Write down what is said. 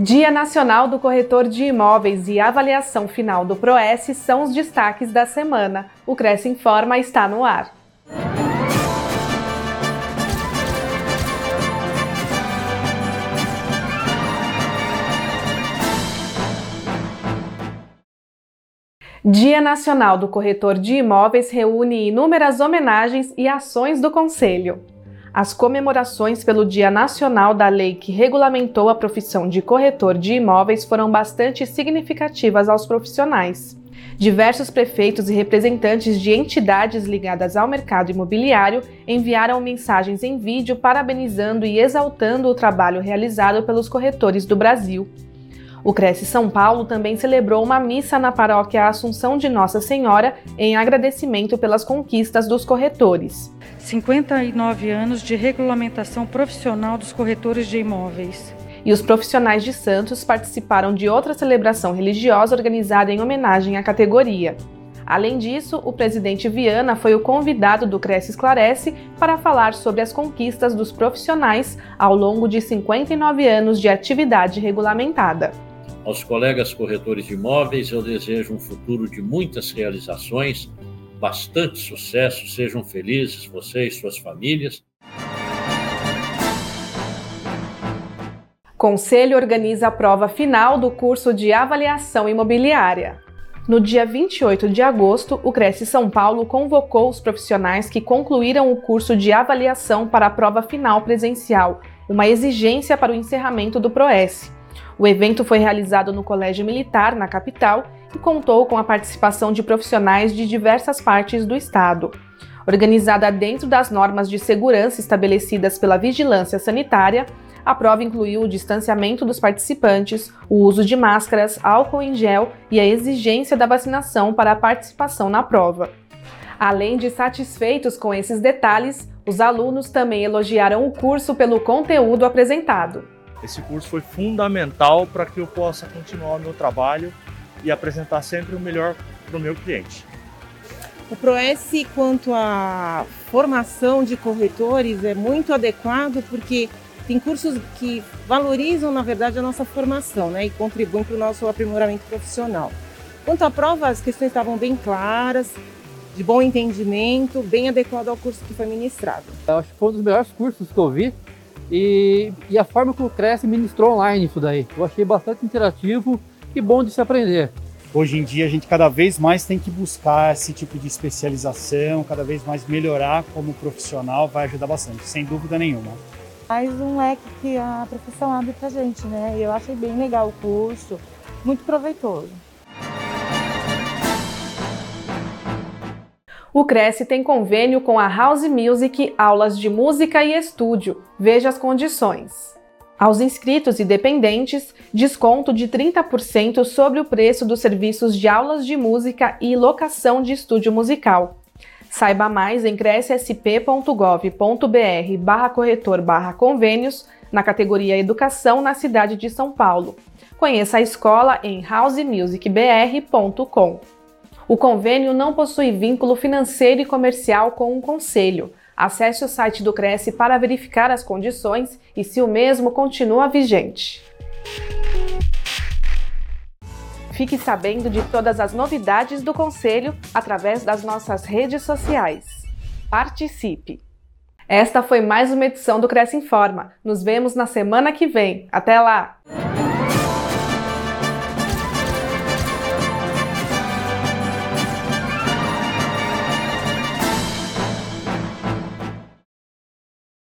Dia Nacional do Corretor de Imóveis e avaliação final do PROES são os destaques da semana. O Cresce Informa está no ar. Dia Nacional do Corretor de Imóveis reúne inúmeras homenagens e ações do Conselho. As comemorações pelo Dia Nacional da Lei que regulamentou a profissão de corretor de imóveis foram bastante significativas aos profissionais. Diversos prefeitos e representantes de entidades ligadas ao mercado imobiliário enviaram mensagens em vídeo parabenizando e exaltando o trabalho realizado pelos corretores do Brasil. O Cresce São Paulo também celebrou uma missa na paróquia Assunção de Nossa Senhora em agradecimento pelas conquistas dos corretores. 59 anos de regulamentação profissional dos corretores de imóveis. E os profissionais de Santos participaram de outra celebração religiosa organizada em homenagem à categoria. Além disso, o presidente Viana foi o convidado do Cresce Esclarece para falar sobre as conquistas dos profissionais ao longo de 59 anos de atividade regulamentada. Aos colegas corretores de imóveis, eu desejo um futuro de muitas realizações bastante sucesso, sejam felizes você e suas famílias. Conselho organiza a prova final do curso de avaliação imobiliária. No dia 28 de agosto, o Cresce São Paulo convocou os profissionais que concluíram o curso de avaliação para a prova final presencial, uma exigência para o encerramento do PROES. O evento foi realizado no Colégio Militar, na capital, e contou com a participação de profissionais de diversas partes do Estado. Organizada dentro das normas de segurança estabelecidas pela Vigilância Sanitária, a prova incluiu o distanciamento dos participantes, o uso de máscaras, álcool em gel e a exigência da vacinação para a participação na prova. Além de satisfeitos com esses detalhes, os alunos também elogiaram o curso pelo conteúdo apresentado. Esse curso foi fundamental para que eu possa continuar o meu trabalho e apresentar sempre o melhor para o meu cliente. O ProS, quanto à formação de corretores, é muito adequado porque tem cursos que valorizam, na verdade, a nossa formação né, e contribuem para o nosso aprimoramento profissional. Quanto à prova, as questões estavam bem claras, de bom entendimento, bem adequado ao curso que foi ministrado. Eu acho que foi um dos melhores cursos que eu vi e, e a forma que o Cresce ministrou online isso daí. Eu achei bastante interativo e bom de se aprender. Hoje em dia a gente cada vez mais tem que buscar esse tipo de especialização, cada vez mais melhorar como profissional vai ajudar bastante, sem dúvida nenhuma. Mais um leque que a profissão abre pra gente, né? Eu achei bem legal o curso, muito proveitoso. O Cresce tem convênio com a House Music Aulas de Música e Estúdio. Veja as condições. Aos inscritos e dependentes, desconto de 30% sobre o preço dos serviços de aulas de música e locação de estúdio musical. Saiba mais em crescsp.gov.br barra corretor barra convênios na categoria Educação na cidade de São Paulo. Conheça a escola em housemusicbr.com. O convênio não possui vínculo financeiro e comercial com o conselho. Acesse o site do Cresce para verificar as condições e se o mesmo continua vigente. Fique sabendo de todas as novidades do Conselho através das nossas redes sociais. Participe! Esta foi mais uma edição do Cresce Informa. Nos vemos na semana que vem. Até lá!